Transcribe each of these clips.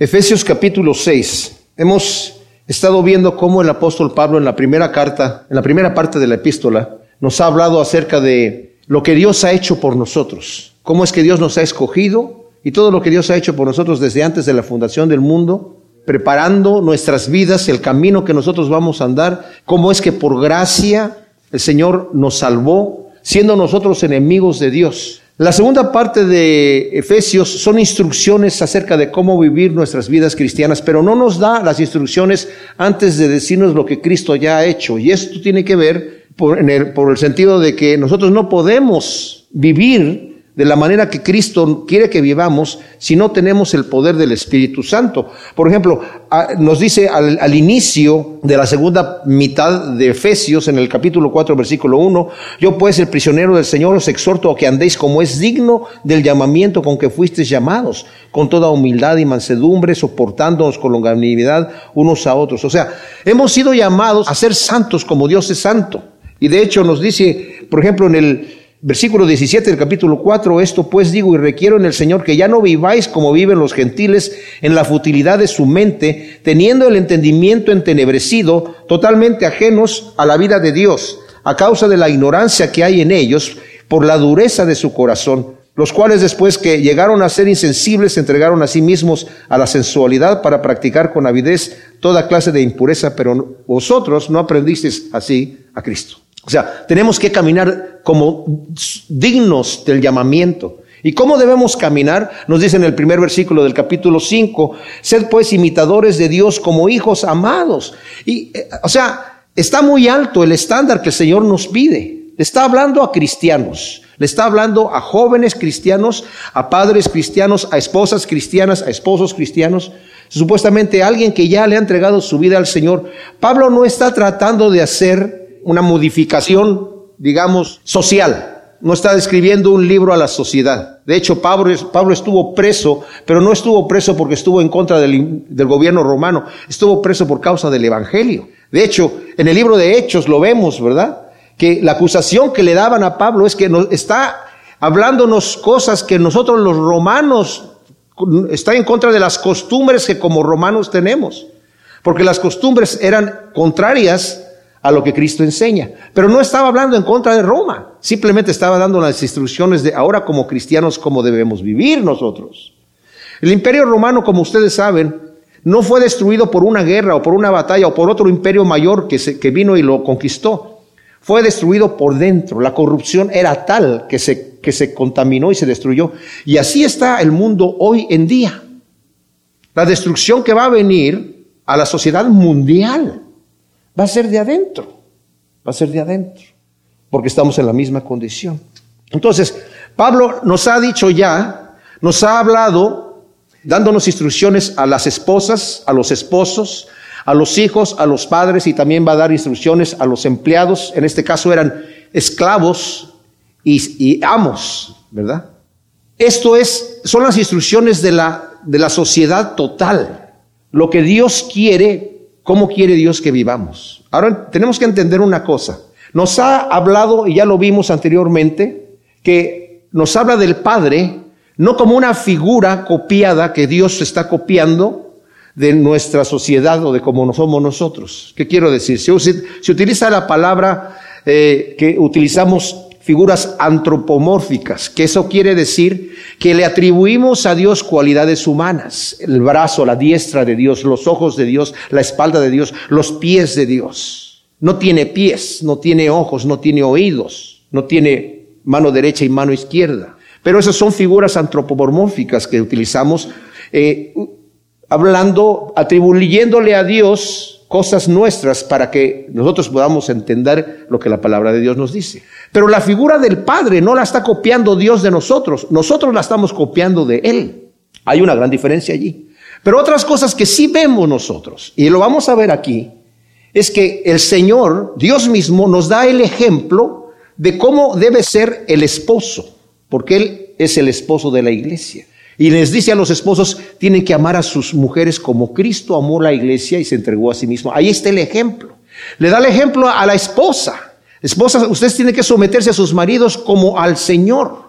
Efesios capítulo 6. Hemos estado viendo cómo el apóstol Pablo en la primera carta, en la primera parte de la epístola, nos ha hablado acerca de lo que Dios ha hecho por nosotros, cómo es que Dios nos ha escogido y todo lo que Dios ha hecho por nosotros desde antes de la fundación del mundo, preparando nuestras vidas, el camino que nosotros vamos a andar, cómo es que por gracia el Señor nos salvó, siendo nosotros enemigos de Dios. La segunda parte de Efesios son instrucciones acerca de cómo vivir nuestras vidas cristianas, pero no nos da las instrucciones antes de decirnos lo que Cristo ya ha hecho. Y esto tiene que ver por, el, por el sentido de que nosotros no podemos vivir de la manera que Cristo quiere que vivamos si no tenemos el poder del Espíritu Santo. Por ejemplo, nos dice al, inicio de la segunda mitad de Efesios, en el capítulo 4, versículo 1, yo pues el prisionero del Señor os exhorto a que andéis como es digno del llamamiento con que fuisteis llamados, con toda humildad y mansedumbre, soportándonos con longanimidad unos a otros. O sea, hemos sido llamados a ser santos como Dios es santo. Y de hecho nos dice, por ejemplo, en el Versículo 17 del capítulo 4, esto pues digo y requiero en el Señor que ya no viváis como viven los gentiles en la futilidad de su mente, teniendo el entendimiento entenebrecido, totalmente ajenos a la vida de Dios, a causa de la ignorancia que hay en ellos, por la dureza de su corazón, los cuales después que llegaron a ser insensibles se entregaron a sí mismos a la sensualidad para practicar con avidez toda clase de impureza, pero vosotros no aprendisteis así a Cristo. O sea, tenemos que caminar como dignos del llamamiento. ¿Y cómo debemos caminar? Nos dice en el primer versículo del capítulo 5, sed pues imitadores de Dios como hijos amados. Y, eh, o sea, está muy alto el estándar que el Señor nos pide. Le está hablando a cristianos, le está hablando a jóvenes cristianos, a padres cristianos, a esposas cristianas, a esposos cristianos, supuestamente a alguien que ya le ha entregado su vida al Señor. Pablo no está tratando de hacer una modificación, digamos, social. No está escribiendo un libro a la sociedad. De hecho, Pablo, Pablo estuvo preso, pero no estuvo preso porque estuvo en contra del, del gobierno romano, estuvo preso por causa del Evangelio. De hecho, en el libro de Hechos lo vemos, ¿verdad? Que la acusación que le daban a Pablo es que nos, está hablándonos cosas que nosotros los romanos está en contra de las costumbres que como romanos tenemos, porque las costumbres eran contrarias a lo que Cristo enseña. Pero no estaba hablando en contra de Roma, simplemente estaba dando las instrucciones de ahora como cristianos cómo debemos vivir nosotros. El imperio romano, como ustedes saben, no fue destruido por una guerra o por una batalla o por otro imperio mayor que, que vino y lo conquistó. Fue destruido por dentro. La corrupción era tal que se, que se contaminó y se destruyó. Y así está el mundo hoy en día. La destrucción que va a venir a la sociedad mundial va a ser de adentro, va a ser de adentro, porque estamos en la misma condición. Entonces, Pablo nos ha dicho ya, nos ha hablado, dándonos instrucciones a las esposas, a los esposos, a los hijos, a los padres y también va a dar instrucciones a los empleados. En este caso eran esclavos y, amos, ¿verdad? Esto es, son las instrucciones de la, de la sociedad total. Lo que Dios quiere ¿Cómo quiere Dios que vivamos? Ahora tenemos que entender una cosa. Nos ha hablado, y ya lo vimos anteriormente, que nos habla del Padre no como una figura copiada que Dios está copiando de nuestra sociedad o de cómo somos nosotros. ¿Qué quiero decir? Se, utiliza la palabra eh, que utilizamos figuras antropomórficas, que eso quiere decir que le atribuimos a Dios cualidades humanas, el brazo, la diestra de Dios, los ojos de Dios, la espalda de Dios, los pies de Dios. No tiene pies, no tiene ojos, no tiene oídos, no tiene mano derecha y mano izquierda. Pero esas son figuras antropomórficas que utilizamos eh, hablando, atribuyéndole a Dios cosas nuestras para que nosotros podamos entender lo que la palabra de Dios nos dice. Pero la figura del Padre no la está copiando Dios de nosotros, nosotros la estamos copiando de Él. Hay una gran diferencia allí. Pero otras cosas que sí vemos nosotros, y lo vamos a ver aquí, es que el Señor, Dios mismo, nos da el ejemplo de cómo debe ser el esposo, porque Él es el esposo de la iglesia. Y les dice a los esposos, tienen que amar a sus mujeres como Cristo amó la iglesia y se entregó a sí mismo. Ahí está el ejemplo. Le da el ejemplo a la esposa. Esposa, ustedes tienen que someterse a sus maridos como al Señor.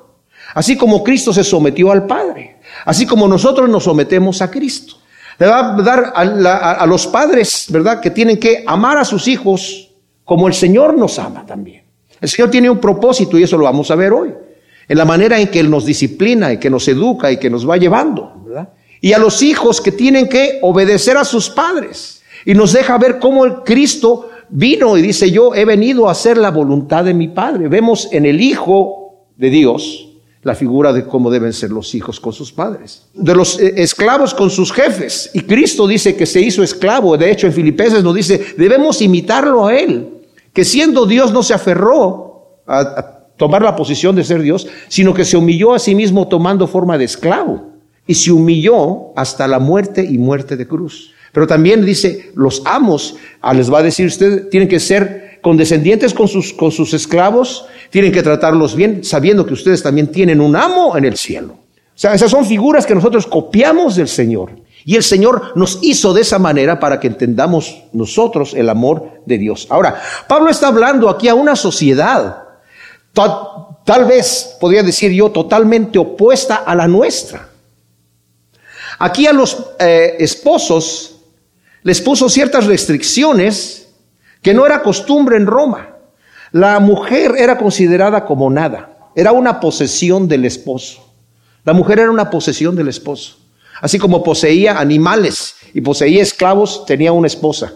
Así como Cristo se sometió al Padre. Así como nosotros nos sometemos a Cristo. Le va a dar a, los padres, ¿verdad? Que tienen que amar a sus hijos como el Señor nos ama también. El Señor tiene un propósito y eso lo vamos a ver hoy. En la manera en que Él nos disciplina y que nos educa y que nos va llevando, ¿verdad? Y a los hijos que tienen que obedecer a sus padres. Y nos deja ver cómo el Cristo vino y dice, yo he venido a hacer la voluntad de mi Padre. Vemos en el Hijo de Dios la figura de cómo deben ser los hijos con sus padres, de los eh, esclavos con sus jefes. Y Cristo dice que se hizo esclavo. De hecho, en Filipenses nos dice, debemos imitarlo a Él, que siendo Dios no se aferró a, tomar la posición de ser Dios, sino que se humilló a sí mismo tomando forma de esclavo y se humilló hasta la muerte y muerte de cruz. Pero también dice, los amos, ah, les va a decir, ustedes tienen que ser condescendientes con sus, con sus esclavos, tienen que tratarlos bien, sabiendo que ustedes también tienen un amo en el cielo. O sea, esas son figuras que nosotros copiamos del Señor. Y el Señor nos hizo de esa manera para que entendamos nosotros el amor de Dios. Ahora, Pablo está hablando aquí a una sociedad, tal, vez podría decir yo, totalmente opuesta a la nuestra. Aquí a los eh, esposos les puso ciertas restricciones que no era costumbre en Roma. La mujer era considerada como nada, era una posesión del esposo. La mujer era una posesión del esposo. Así como poseía animales y poseía esclavos, tenía una esposa.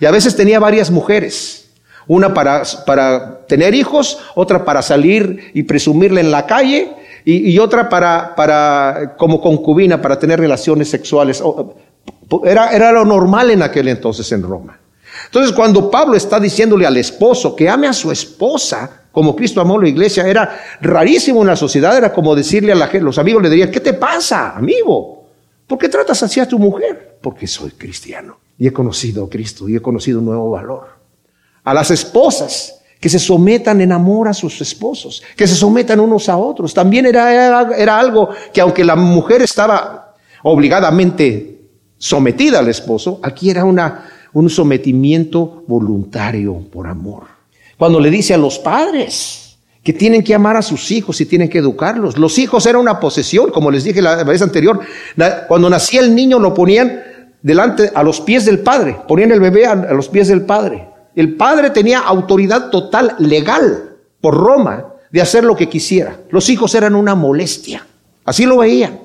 Y a veces tenía varias mujeres. Una para, para tener hijos, otra para salir y presumirle en la calle, y, y otra para, para, como concubina, para tener relaciones sexuales. Era, era lo normal en aquel entonces en Roma. Entonces, cuando Pablo está diciéndole al esposo que ame a su esposa, como Cristo amó la iglesia, era rarísimo en la sociedad, era como decirle a la gente, los amigos le dirían, ¿qué te pasa, amigo? ¿Por qué tratas así a tu mujer? Porque soy cristiano y he conocido a Cristo y he conocido un nuevo valor. A las esposas, que se sometan en amor a sus esposos, que se sometan unos a otros. También era, era, algo que aunque la mujer estaba obligadamente sometida al esposo, aquí era una, un sometimiento voluntario por amor. Cuando le dice a los padres que tienen que amar a sus hijos y tienen que educarlos, los hijos eran una posesión, como les dije la vez anterior, cuando nacía el niño lo ponían delante a los pies del padre, ponían el bebé a, los pies del padre. El padre tenía autoridad total legal por Roma de hacer lo que quisiera. Los hijos eran una molestia. Así lo veían.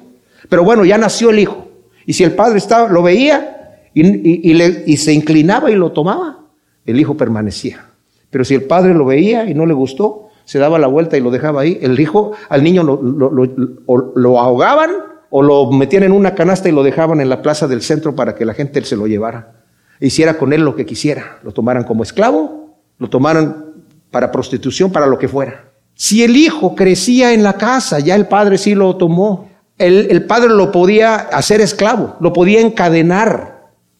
Pero bueno, ya nació el hijo. Y si el padre estaba, lo veía, y, se inclinaba y lo tomaba, el hijo permanecía. Pero si el padre lo veía y no le gustó, se daba la vuelta y lo dejaba ahí, el hijo, al niño lo, ahogaban o lo metían en una canasta y lo dejaban en la plaza del centro para que la gente se lo llevara. Hiciera con él lo que quisiera. Lo tomaran como esclavo, lo tomaran para prostitución, para lo que fuera. Si el hijo crecía en la casa, ya el padre sí lo tomó. El, padre lo podía hacer esclavo, lo podía encadenar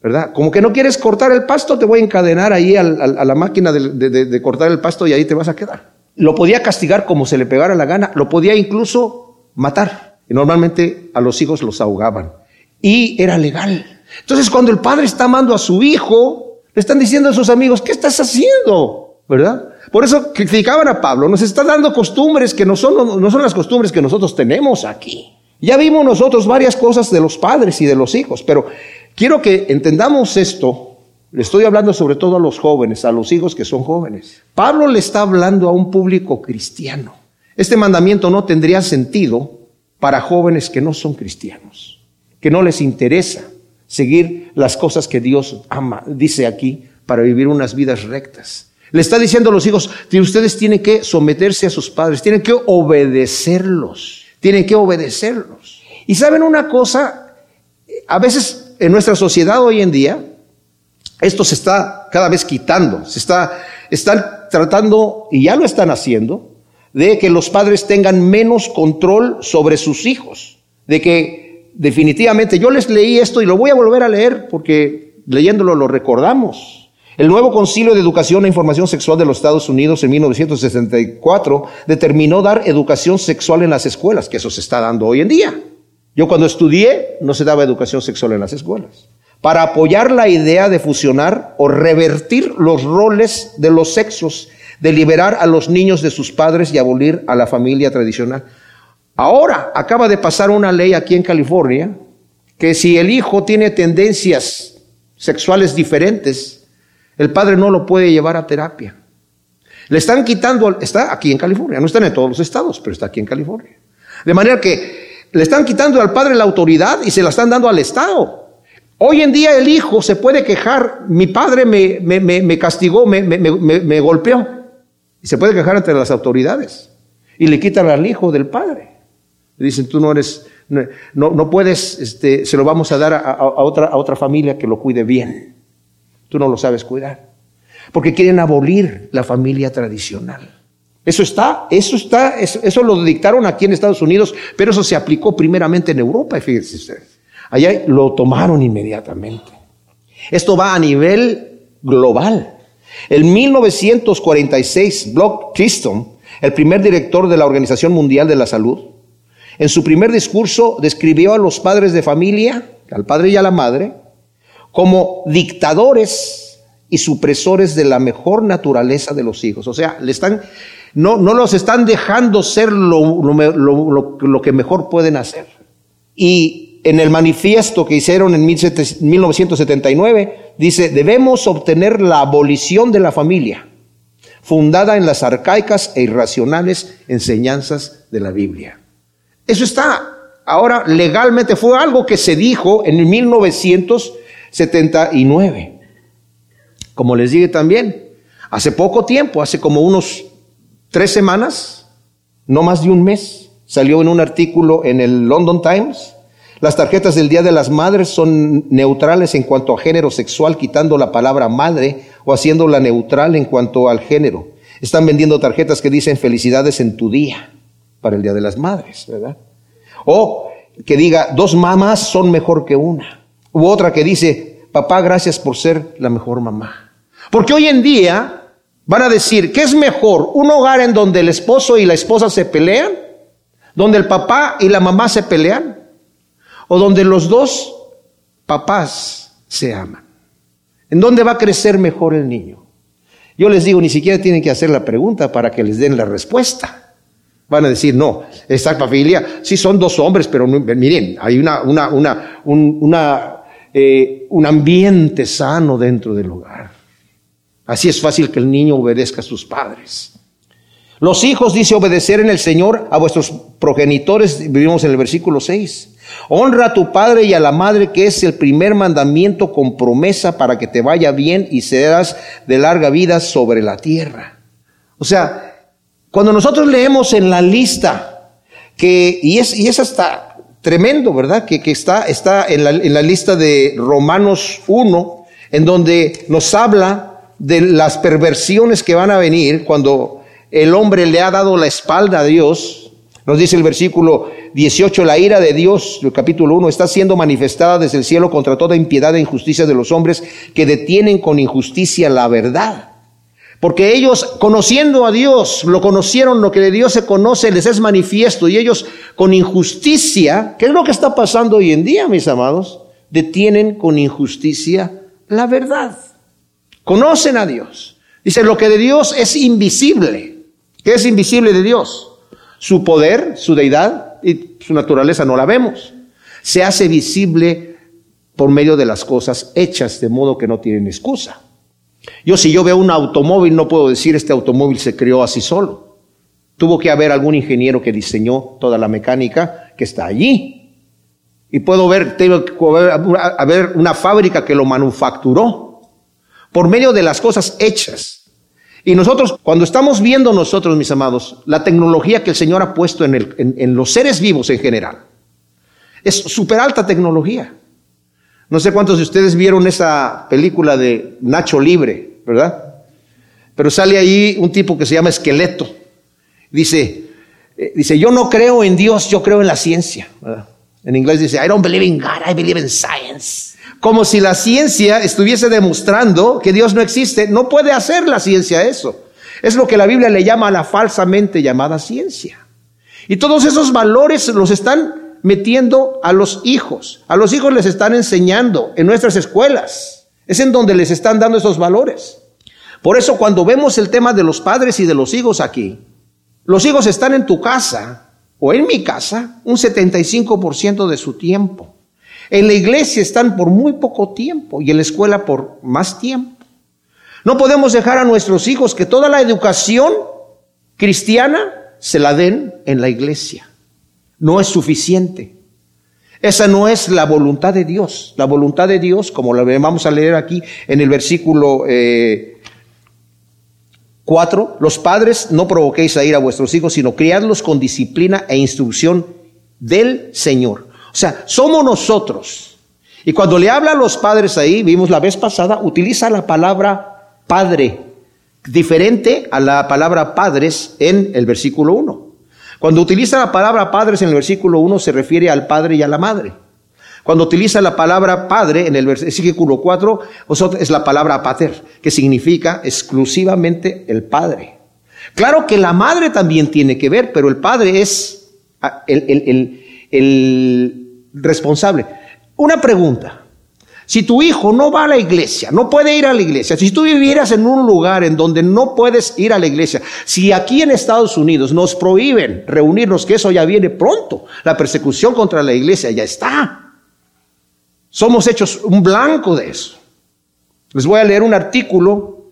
¿verdad? Como que no quieres cortar el pasto, te voy a encadenar ahí a la máquina de, cortar el pasto y ahí te vas a quedar. Lo podía castigar como se le pegara la gana, lo podía incluso matar. Y normalmente a los hijos los ahogaban. Y era legal. Entonces cuando el padre está amando a su hijo, le están diciendo a sus amigos, ¿qué estás haciendo? ¿Verdad? Por eso criticaban a Pablo, nos está dando costumbres que no son, no son las costumbres que nosotros tenemos aquí. Ya vimos nosotros varias cosas de los padres y de los hijos, pero Quiero que entendamos esto. Le estoy hablando sobre todo a los jóvenes, a los hijos que son jóvenes. Pablo le está hablando a un público cristiano. Este mandamiento no tendría sentido para jóvenes que no son cristianos, que no les interesa seguir las cosas que Dios ama, dice aquí, para vivir unas vidas rectas. Le está diciendo a los hijos que ustedes tienen que someterse a sus padres, tienen que obedecerlos, tienen que obedecerlos. Y saben una cosa, a veces en nuestra sociedad hoy en día, esto se está cada vez quitando, se está, están tratando, y ya lo están haciendo, de que los padres tengan menos control sobre sus hijos, de que definitivamente yo les leí esto y lo voy a volver a leer porque leyéndolo lo recordamos. El nuevo Concilio de Educación e Información Sexual de los Estados Unidos en 1964 determinó dar educación sexual en las escuelas, que eso se está dando hoy en día. Yo cuando estudié no se daba educación sexual en las escuelas. Para apoyar la idea de fusionar o revertir los roles de los sexos, de liberar a los niños de sus padres y abolir a la familia tradicional. Ahora acaba de pasar una ley aquí en California que si el hijo tiene tendencias sexuales diferentes, el padre no lo puede llevar a terapia. Le están quitando, está aquí en California, no están en todos los estados, pero está aquí en California. De manera que le están quitando al padre la autoridad y se la están dando al Estado. Hoy en día el hijo se puede quejar, mi padre me, me, me castigó, me, golpeó. Y se puede quejar ante las autoridades. Y le quitan al hijo del padre. Dicen, tú no eres, no, no puedes, este, se lo vamos a dar a, otra, a otra familia que lo cuide bien. Tú no lo sabes cuidar. Porque quieren abolir la familia tradicional. Eso está, eso está, eso, lo dictaron aquí en Estados Unidos, pero eso se aplicó primeramente en Europa, fíjense ustedes. Allá lo tomaron inmediatamente. Esto va a nivel global. En 1946, Block Chisholm, el primer director de la Organización Mundial de la Salud, en su primer discurso describió a los padres de familia, al padre y a la madre, como dictadores y supresores de la mejor naturaleza de los hijos. O sea, le están, no, no los están dejando ser lo, lo, que mejor pueden hacer. Y en el manifiesto que hicieron en 1979, dice, debemos obtener la abolición de la familia, fundada en las arcaicas e irracionales enseñanzas de la Biblia. Eso está ahora legalmente, fue algo que se dijo en 1979. Como les dije también, hace poco tiempo, hace como unos tres semanas, no más de un mes, salió en un artículo en el London Times, las tarjetas del Día de las Madres son neutrales en cuanto a género sexual, quitando la palabra madre o haciéndola neutral en cuanto al género. Están vendiendo tarjetas que dicen felicidades en tu día para el Día de las Madres, ¿verdad? O que diga dos mamás son mejor que una. U otra que dice, papá, gracias por ser la mejor mamá. Porque hoy en día van a decir, ¿qué es mejor? ¿Un hogar en donde el esposo y la esposa se pelean? ¿Donde el papá y la mamá se pelean? o donde los dos papás se aman. ¿En dónde va a crecer mejor el niño? Yo les digo, ni siquiera tienen que hacer la pregunta para que les den la respuesta. Van a decir, no, esta familia, sí son dos hombres, pero miren, hay una, una, una, un, una eh, un ambiente sano dentro del hogar. Así es fácil que el niño obedezca a sus padres. Los hijos, dice, obedecer en el Señor a vuestros progenitores, vivimos en el versículo 6. Honra a tu padre y a la madre, que es el primer mandamiento con promesa para que te vaya bien y serás de larga vida sobre la tierra. O sea, cuando nosotros leemos en la lista, que, y es, y es hasta tremendo, ¿verdad? Que, que está, está en, la, en la lista de Romanos 1, en donde nos habla de las perversiones que van a venir cuando el hombre le ha dado la espalda a Dios. Nos dice el versículo 18, la ira de Dios, el capítulo 1, está siendo manifestada desde el cielo contra toda impiedad e injusticia de los hombres que detienen con injusticia la verdad. Porque ellos, conociendo a Dios, lo conocieron, lo que de Dios se conoce, les es manifiesto, y ellos con injusticia, ¿qué es lo que está pasando hoy en día, mis amados? Detienen con injusticia la verdad. Conocen a Dios. Dice, lo que de Dios es invisible. ¿Qué es invisible de Dios? Su poder, su deidad, y su naturaleza no la vemos. Se hace visible por medio de las cosas hechas de modo que no tienen excusa. Yo si yo veo un automóvil no puedo decir este automóvil se creó así solo. Tuvo que haber algún ingeniero que diseñó toda la mecánica que está allí. Y puedo ver, tengo que haber una fábrica que lo manufacturó por medio de las cosas hechas. Y nosotros, cuando estamos viendo nosotros, mis amados, la tecnología que el Señor ha puesto en, el, en, los seres vivos en general, es súper alta tecnología. No sé cuántos de ustedes vieron esa película de Nacho Libre, ¿verdad? Pero sale ahí un tipo que se llama Esqueleto. Dice, eh, dice, yo no creo en Dios, yo creo en la ciencia. En inglés dice, I don't believe in God, I believe in science como si la ciencia estuviese demostrando que Dios no existe. No puede hacer la ciencia eso. Es lo que la Biblia le llama la falsamente llamada ciencia. Y todos esos valores los están metiendo a los hijos. A los hijos les están enseñando en nuestras escuelas. Es en donde les están dando esos valores. Por eso cuando vemos el tema de los padres y de los hijos aquí, los hijos están en tu casa o en mi casa un 75% de su tiempo. En la iglesia están por muy poco tiempo y en la escuela por más tiempo. No podemos dejar a nuestros hijos que toda la educación cristiana se la den en la iglesia. No es suficiente. Esa no es la voluntad de Dios. La voluntad de Dios, como la vamos a leer aquí en el versículo eh, 4, los padres no provoquéis a ir a vuestros hijos, sino criadlos con disciplina e instrucción del Señor. O sea, somos nosotros. Y cuando le habla a los padres ahí, vimos la vez pasada, utiliza la palabra padre, diferente a la palabra padres en el versículo 1. Cuando utiliza la palabra padres en el versículo 1 se refiere al padre y a la madre. Cuando utiliza la palabra padre en el versículo 4 es la palabra pater, que significa exclusivamente el padre. Claro que la madre también tiene que ver, pero el padre es ah, el, el responsable. Una pregunta. Si tu hijo no va a la iglesia, no puede ir a la iglesia, si tú vivieras en un lugar en donde no puedes ir a la iglesia, si aquí en Estados Unidos nos prohíben reunirnos, que eso ya viene pronto, la persecución contra la iglesia ya está. Somos hechos un blanco de eso. Les voy a leer un artículo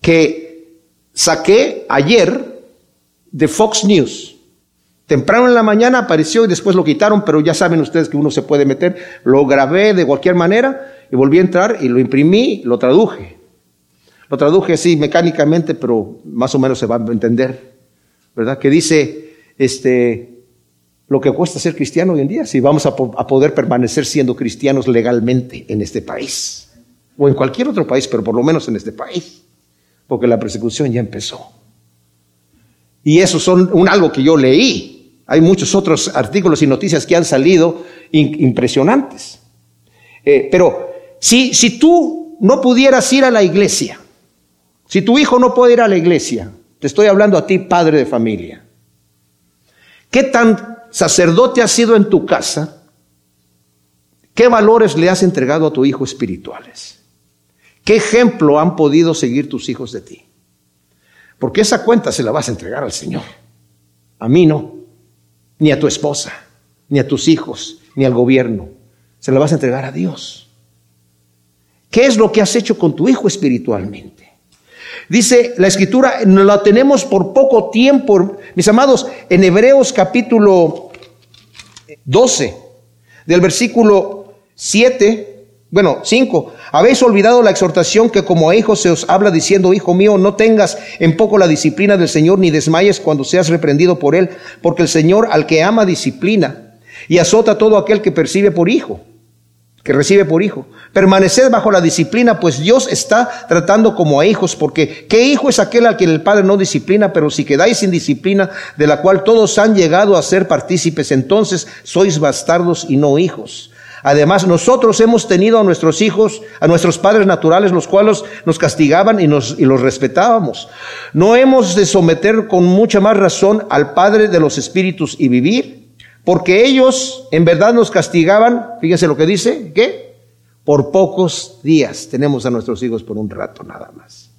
que saqué ayer de Fox News. Temprano en la mañana apareció y después lo quitaron, pero ya saben ustedes que uno se puede meter. Lo grabé de cualquier manera y volví a entrar y lo imprimí, lo traduje. Lo traduje así mecánicamente, pero más o menos se va a entender, ¿verdad? Que dice, este, lo que cuesta ser cristiano hoy en día, si vamos a, a poder permanecer siendo cristianos legalmente en este país, o en cualquier otro país, pero por lo menos en este país, porque la persecución ya empezó. Y eso son un algo que yo leí, hay muchos otros artículos y noticias que han salido impresionantes. Eh, pero si, si tú no pudieras ir a la iglesia, si tu hijo no puede ir a la iglesia, te estoy hablando a ti, padre de familia, ¿qué tan sacerdote has sido en tu casa? ¿Qué valores le has entregado a tu hijo espirituales? ¿Qué ejemplo han podido seguir tus hijos de ti? Porque esa cuenta se la vas a entregar al Señor. A mí no ni a tu esposa, ni a tus hijos, ni al gobierno. Se la vas a entregar a Dios. ¿Qué es lo que has hecho con tu hijo espiritualmente? Dice la escritura, la tenemos por poco tiempo, mis amados, en Hebreos capítulo 12, del versículo 7 bueno, cinco. Habéis olvidado la exhortación que como a hijos se os habla diciendo, hijo mío, no tengas en poco la disciplina del Señor ni desmayes cuando seas reprendido por él, porque el Señor al que ama disciplina y azota todo aquel que percibe por hijo, que recibe por hijo. Permaneced bajo la disciplina, pues Dios está tratando como a hijos, porque ¿qué hijo es aquel al que el Padre no disciplina? Pero si quedáis sin disciplina, de la cual todos han llegado a ser partícipes, entonces sois bastardos y no hijos. Además, nosotros hemos tenido a nuestros hijos, a nuestros padres naturales, los cuales nos castigaban y, nos, y los respetábamos. No hemos de someter con mucha más razón al Padre de los Espíritus y vivir, porque ellos en verdad nos castigaban, fíjense lo que dice, ¿qué? Por pocos días tenemos a nuestros hijos por un rato nada más.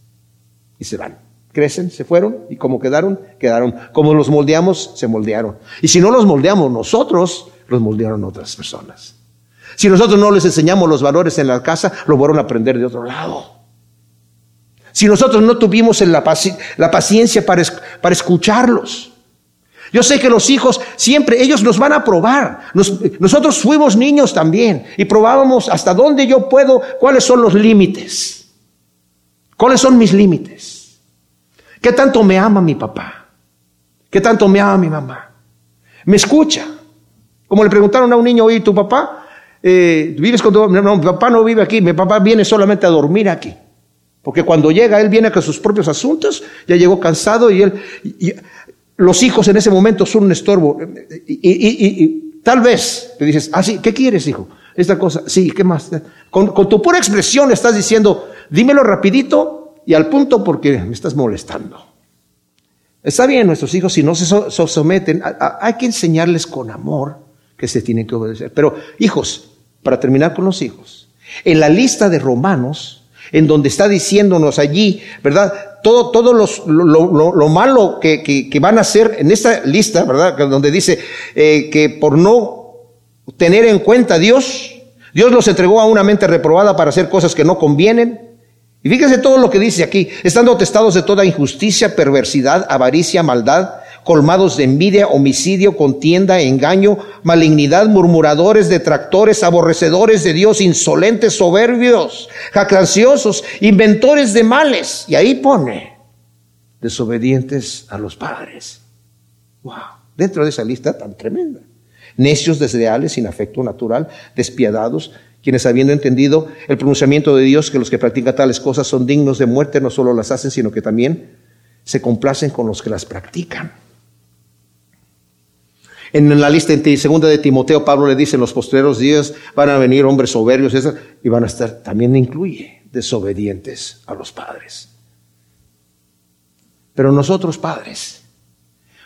Y se van. Crecen, se fueron y como quedaron, quedaron. Como los moldeamos, se moldearon. Y si no los moldeamos nosotros, los moldearon otras personas. Si nosotros no les enseñamos los valores en la casa, lo van a aprender de otro lado. Si nosotros no tuvimos la, paciencia para, escucharlos. Yo sé que los hijos siempre, ellos nos van a probar. nosotros fuimos niños también y probábamos hasta dónde yo puedo, cuáles son los límites. ¿Cuáles son mis límites? ¿Qué tanto me ama mi papá? ¿Qué tanto me ama mi mamá? ¿Me escucha? Como le preguntaron a un niño, oye, ¿tu papá? Eh, ¿vives con tu No, mi papá no vive aquí, mi papá viene solamente a dormir aquí. Porque cuando llega, él viene con sus propios asuntos, ya llegó cansado y él... los hijos en ese momento son un estorbo. Y, tal vez te dices, ah, ¿qué quieres, hijo? Esta cosa, sí, ¿qué más? Con, con tu pura expresión estás diciendo, dímelo rapidito y al punto porque me estás molestando. Está bien, nuestros hijos, si no se someten, hay que enseñarles con amor que se tienen que obedecer. Pero, hijos, para terminar con los hijos, en la lista de Romanos, en donde está diciéndonos allí, ¿verdad? Todo, todo los, lo, malo que, que, van a hacer en esta lista, ¿verdad? Donde dice eh, que por no tener en cuenta a Dios. Dios los entregó a una mente reprobada para hacer cosas que no convienen. Y fíjese todo lo que dice aquí, estando testados de toda injusticia, perversidad, avaricia, maldad, colmados de envidia, homicidio, contienda, engaño, malignidad, murmuradores, detractores, aborrecedores de Dios, insolentes, soberbios, jactanciosos, inventores de males. Y ahí pone, desobedientes a los padres. Wow, dentro de esa lista tan tremenda. Necios, desleales, sin afecto natural, despiadados, quienes habiendo entendido el pronunciamiento de Dios que los que practican tales cosas son dignos de muerte, no solo las hacen, sino que también se complacen con los que las practican. En la lista en segunda de Timoteo, Pablo le dice, en los posteriores días van a venir hombres soberbios y van a estar, también incluye, desobedientes a los padres. Pero nosotros padres,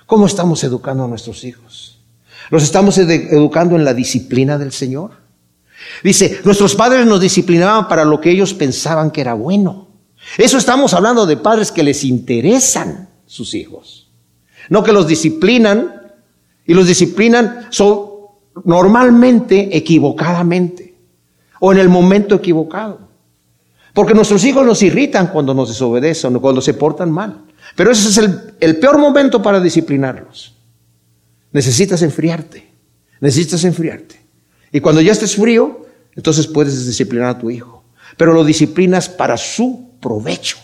¿cómo estamos educando a nuestros hijos? ¿Los estamos educando en la disciplina del Señor? Dice, nuestros padres nos disciplinaban para lo que ellos pensaban que era bueno. Eso estamos hablando de padres que les interesan sus hijos. No que los disciplinan y los disciplinan normalmente equivocadamente o en el momento equivocado. Porque nuestros hijos nos irritan cuando nos desobedecen o cuando se portan mal. Pero ese es el, peor momento para disciplinarlos. Necesitas enfriarte. Necesitas enfriarte. Y cuando ya estés frío, entonces puedes disciplinar a tu hijo. Pero lo disciplinas para su provecho.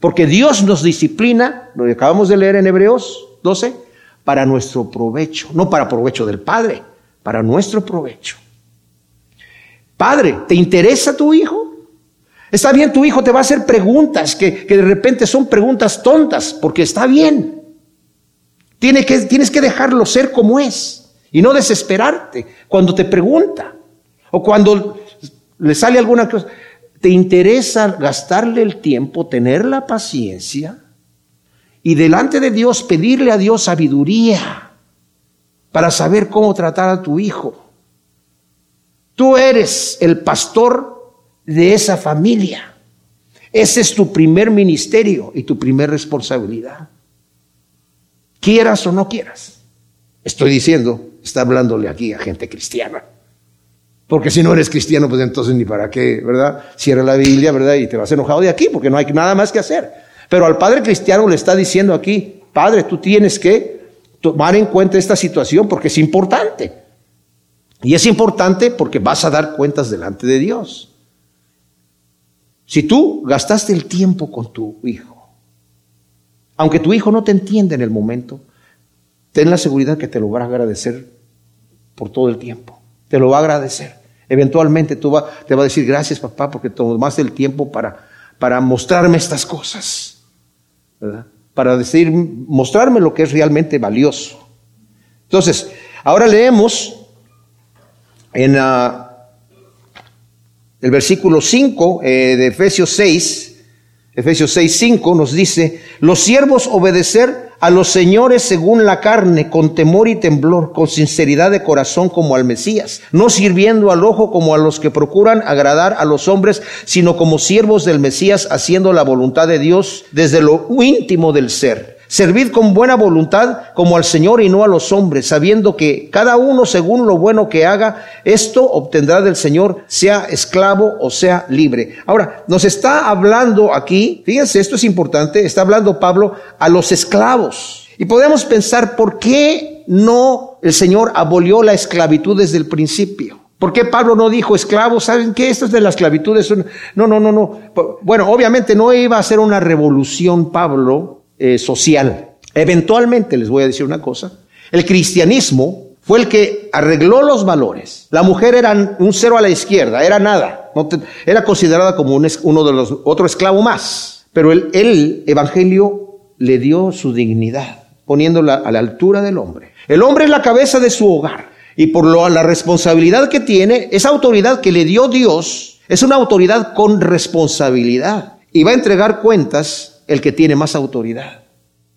Porque Dios nos disciplina, lo acabamos de leer en Hebreos 12, para nuestro provecho, no para provecho del Padre, para nuestro provecho. Padre, ¿te interesa tu hijo? Está bien, tu hijo te va a hacer preguntas que, de repente son preguntas tontas, porque está bien. Tienes que, tienes que dejarlo ser como es y no desesperarte cuando te pregunta o cuando le sale alguna cosa. ¿Te interesa gastarle el tiempo, tener la paciencia y delante de Dios pedirle a Dios sabiduría para saber cómo tratar a tu hijo. Tú eres el pastor de esa familia. Ese es tu primer ministerio y tu primer responsabilidad. Quieras o no quieras. Estoy diciendo, está hablándole aquí a gente cristiana. Porque si no eres cristiano, pues entonces ni para qué, ¿verdad? Cierra la Biblia, ¿verdad? Y te vas enojado de aquí porque no hay nada más que hacer. Pero al padre cristiano le está diciendo aquí, padre, tú tienes que tomar en cuenta esta situación porque es importante. Y es importante porque vas a dar cuentas delante de Dios. Si tú gastaste el tiempo con tu hijo, aunque tu hijo no te entienda en el momento, ten la seguridad que te lo va a agradecer por todo el tiempo. Te lo va a agradecer. Eventualmente tú te va a decir gracias papá porque tomaste el tiempo para, para mostrarme estas cosas. Para decir, mostrarme lo que es realmente valioso. Entonces, ahora leemos en ah, el versículo 5 eh, de Efesios 6, Efesios 6, 5 nos dice, los siervos obedecer a los señores según la carne, con temor y temblor, con sinceridad de corazón como al Mesías, no sirviendo al ojo como a los que procuran agradar a los hombres, sino como siervos del Mesías, haciendo la voluntad de Dios desde lo íntimo del ser Servid con buena voluntad como al Señor y no a los hombres, sabiendo que cada uno según lo bueno que haga, esto obtendrá del Señor, sea esclavo o sea libre. Ahora, nos está hablando aquí, fíjense, esto es importante, está hablando Pablo a los esclavos. Y podemos pensar, ¿por qué no el Señor abolió la esclavitud desde el principio? ¿Por qué Pablo no dijo esclavos? ¿Saben qué? Esto es de la esclavitud. No, no, no, no. Bueno, obviamente no iba a ser una revolución Pablo eh, social. Eventualmente, les voy a decir una cosa, el cristianismo fue el que arregló los valores. La mujer era un cero a la izquierda, era nada, era considerada como un, uno de los, otro esclavo más. Pero el, el evangelio le dio su dignidad, poniéndola a la altura del hombre. El hombre es la cabeza de su hogar y por lo, la responsabilidad que tiene, esa autoridad que le dio Dios, es una autoridad con responsabilidad y va a entregar cuentas el que tiene más autoridad.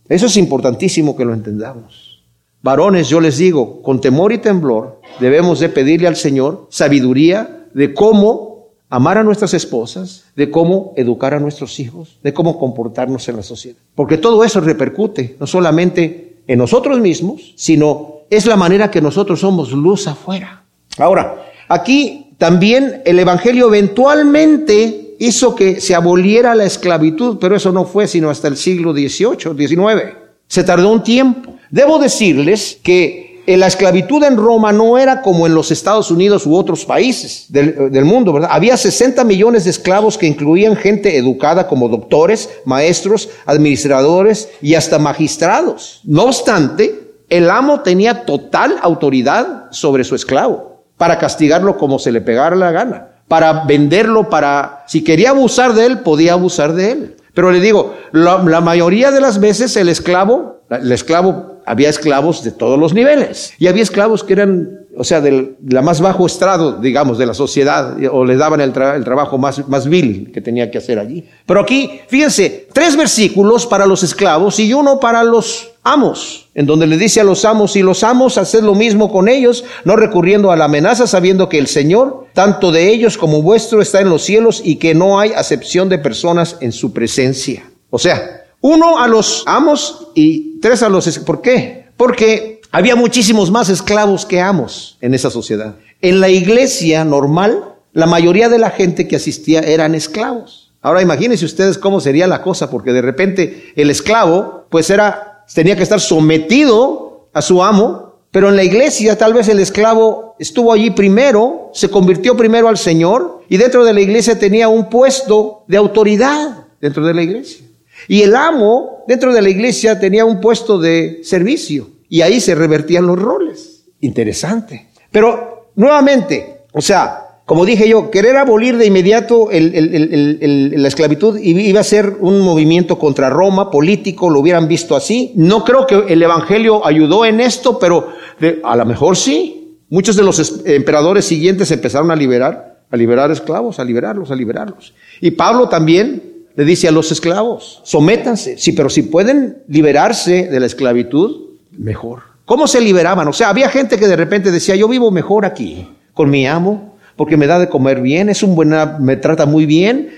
Eso es importantísimo que lo entendamos. Varones, yo les digo, con temor y temblor debemos de pedirle al Señor sabiduría de cómo amar a nuestras esposas, de cómo educar a nuestros hijos, de cómo comportarnos en la sociedad. Porque todo eso repercute no solamente en nosotros mismos, sino es la manera que nosotros somos luz afuera. Ahora, aquí también el Evangelio eventualmente hizo que se aboliera la esclavitud, pero eso no fue sino hasta el siglo XVIII, XIX. Se tardó un tiempo. Debo decirles que la esclavitud en Roma no era como en los Estados Unidos u otros países del, mundo, ¿verdad? Había 60 millones de esclavos que incluían gente educada como doctores, maestros, administradores y hasta magistrados. No obstante, el amo tenía total autoridad sobre su esclavo para castigarlo como se le pegara la gana, para venderlo, para, si quería abusar de él, podía abusar de él. Pero le digo, la, la mayoría de las veces el esclavo, el esclavo había esclavos de todos los niveles. Y había esclavos que eran, o sea, del la más bajo estrado, digamos, de la sociedad, o le daban el, trabajo más, más vil que tenía que hacer allí. Pero aquí, fíjense, tres versículos para los esclavos y uno para los amos, en donde le dice a los amos, y los amos haced lo mismo con ellos, no recurriendo a la amenaza, sabiendo que el Señor, tanto de ellos como vuestro, está en los cielos y que no hay acepción de personas en su presencia. O sea, uno a los amos y tres a los... ¿Por qué? Porque había muchísimos más esclavos que amos en esa sociedad. En la iglesia normal, la mayoría de la gente que asistía eran esclavos. Ahora imagínense ustedes cómo sería la cosa, porque de repente el esclavo, pues era, tenía que estar sometido a su amo, pero en la iglesia tal vez el esclavo estuvo allí primero, se convirtió primero al Señor y dentro de la iglesia tenía un puesto de autoridad dentro de la iglesia. Y el amo dentro de la iglesia tenía un puesto de servicio y ahí se revertían los roles. Interesante. Pero nuevamente, o sea, como dije yo, querer abolir de inmediato la esclavitud iba a ser un movimiento contra Roma, político, lo hubieran visto así. No creo que el Evangelio ayudó en esto, pero a lo mejor sí. Muchos de los emperadores siguientes empezaron a liberar, a liberar esclavos, a liberarlos, a liberarlos. Y Pablo también le dice a los esclavos, sométanse, sí, pero si pueden liberarse de la esclavitud, mejor. ¿Cómo se liberaban? O sea, había gente que de repente decía, yo vivo mejor aquí, con mi amo, porque me da de comer bien, es un buen, me trata muy bien,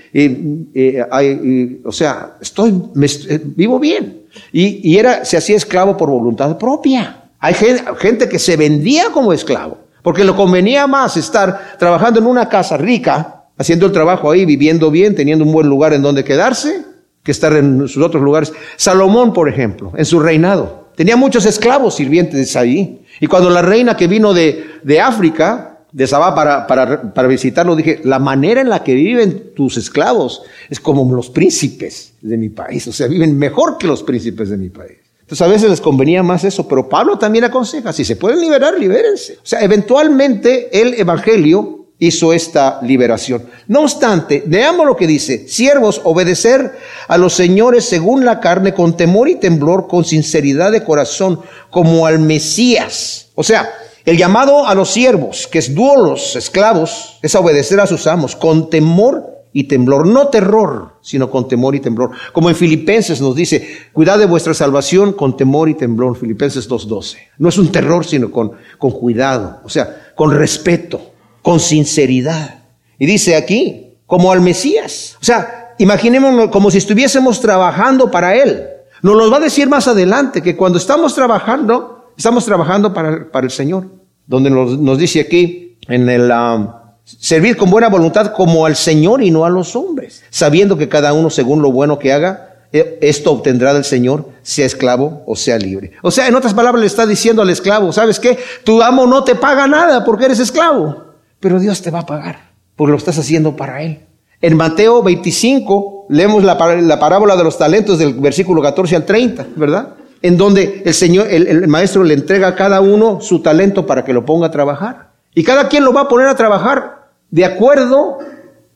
o sea, estoy, eh, vivo bien. Y, y, era, se hacía esclavo por voluntad propia. Hay gente, gente que se vendía como esclavo, porque le convenía más estar trabajando en una casa rica haciendo el trabajo ahí, viviendo bien, teniendo un buen lugar en donde quedarse, que estar en sus otros lugares. Salomón, por ejemplo, en su reinado, tenía muchos esclavos sirvientes ahí. Y cuando la reina que vino de, de África, de Sabá para, para, para, visitarlo, dije, la manera en la que viven tus esclavos es como los príncipes de mi país, o sea, viven mejor que los príncipes de mi país. Entonces a veces les convenía más eso, pero Pablo también aconseja, si se pueden liberar, libérense. O sea, eventualmente el Evangelio hizo esta liberación. No obstante, veamos lo que dice, siervos, obedecer a los señores según la carne, con temor y temblor, con sinceridad de corazón, como al Mesías. O sea, el llamado a los siervos, que es duelos, esclavos, es obedecer a sus amos, con temor y temblor, no terror, sino con temor y temblor. Como en Filipenses nos dice, cuidad de vuestra salvación con temor y temblor, Filipenses 2.12. No es un terror, sino con, con cuidado, o sea, con respeto con sinceridad. Y dice aquí, como al Mesías. O sea, imaginémonos como si estuviésemos trabajando para Él. Nos lo va a decir más adelante, que cuando estamos trabajando, estamos trabajando para, para el Señor. Donde nos, dice aquí, en el... Um, servir con buena voluntad como al Señor y no a los hombres, sabiendo que cada uno según lo bueno que haga, eh, esto obtendrá del Señor, sea esclavo o sea libre. O sea, en otras palabras le está diciendo al esclavo, ¿sabes qué? Tu amo no te paga nada porque eres esclavo pero Dios te va a pagar, porque lo estás haciendo para Él. En Mateo 25 leemos la, parábola de los talentos del versículo 14 al 30, ¿verdad? En donde el Señor, el, maestro le entrega a cada uno su talento para que lo ponga a trabajar. Y cada quien lo va a poner a trabajar de acuerdo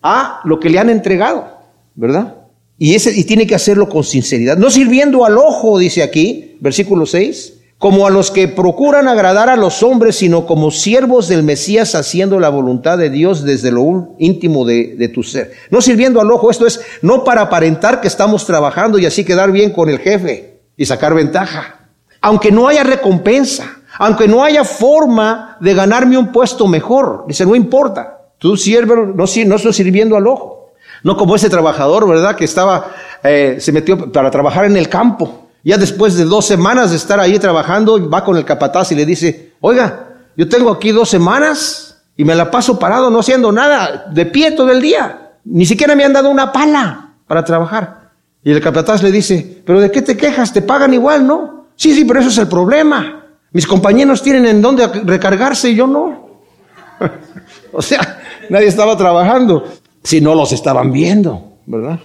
a lo que le han entregado, ¿verdad? Y, ese, y tiene que hacerlo con sinceridad. No sirviendo al ojo, dice aquí, versículo 6, como a los que procuran agradar a los hombres, sino como siervos del Mesías haciendo la voluntad de Dios desde lo íntimo de, tu ser. No sirviendo al ojo, esto es no para aparentar que estamos trabajando y así quedar bien con el jefe y sacar ventaja. Aunque no haya recompensa, aunque no haya forma de ganarme un puesto mejor, dice, no importa, tú sierves, no, no estoy sirviendo al ojo. No como ese trabajador, ¿verdad? Que estaba, eh, se metió para trabajar en el campo Ya después de dos semanas de estar ahí trabajando, va con el capataz y le dice, oiga, yo tengo aquí dos semanas y me la paso parado no haciendo nada, de pie todo el día. Ni siquiera me han dado una pala para trabajar. Y el capataz le dice, pero ¿de qué te quejas? Te pagan igual, ¿no? Sí, sí, pero eso es el problema. Mis compañeros tienen en dónde recargarse y yo no. o sea, nadie estaba trabajando si no los estaban viendo, ¿verdad?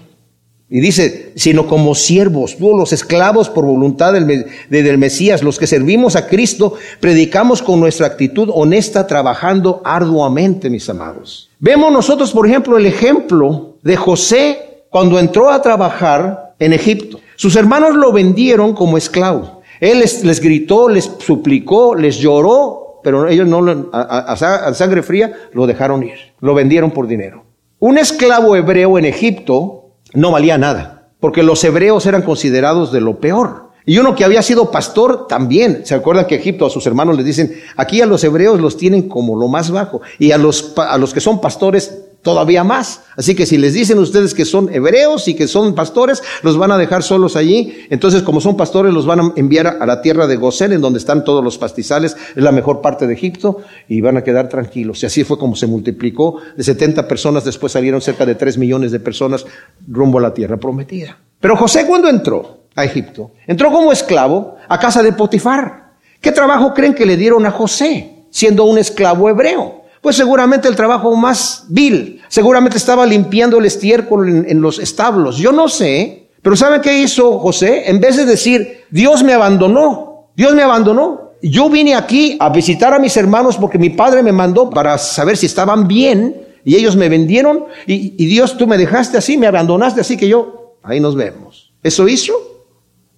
Y dice, sino como siervos, tú los esclavos por voluntad del, del, Mesías, los que servimos a Cristo, predicamos con nuestra actitud honesta, trabajando arduamente, mis amados. Vemos nosotros, por ejemplo, el ejemplo de José cuando entró a trabajar en Egipto. Sus hermanos lo vendieron como esclavo. Él les, gritó, les suplicó, les lloró, pero ellos no, a, a sangre fría, lo dejaron ir. Lo vendieron por dinero. Un esclavo hebreo en Egipto no valía nada, porque los hebreos eran considerados de lo peor. Y uno que había sido pastor también. ¿Se acuerdan que Egipto a sus hermanos les dicen, aquí a los hebreos los tienen como lo más bajo y a los, a los que son pastores todavía más. Así que si les dicen ustedes que son hebreos y que son pastores, los van a dejar solos allí. Entonces, como son pastores, los van a enviar a la tierra de Gosén, en donde están todos los pastizales, es la mejor parte de Egipto, y van a quedar tranquilos. Y así fue como se multiplicó. De 70 personas, después salieron cerca de 3 millones de personas rumbo a la tierra prometida. Pero José cuando entró a Egipto, entró como esclavo a casa de Potifar. ¿Qué trabajo creen que le dieron a José, siendo un esclavo hebreo? Pues seguramente el trabajo más vil. Seguramente estaba limpiando el estiércol en, los establos. Yo no sé. Pero ¿saben qué hizo José? En vez de decir, Dios me abandonó, Dios me abandonó. Yo vine aquí a visitar a mis hermanos porque mi padre me mandó para saber si estaban bien y ellos me vendieron y, y Dios tú me dejaste así, me abandonaste así que yo, ahí nos vemos. ¿Eso hizo?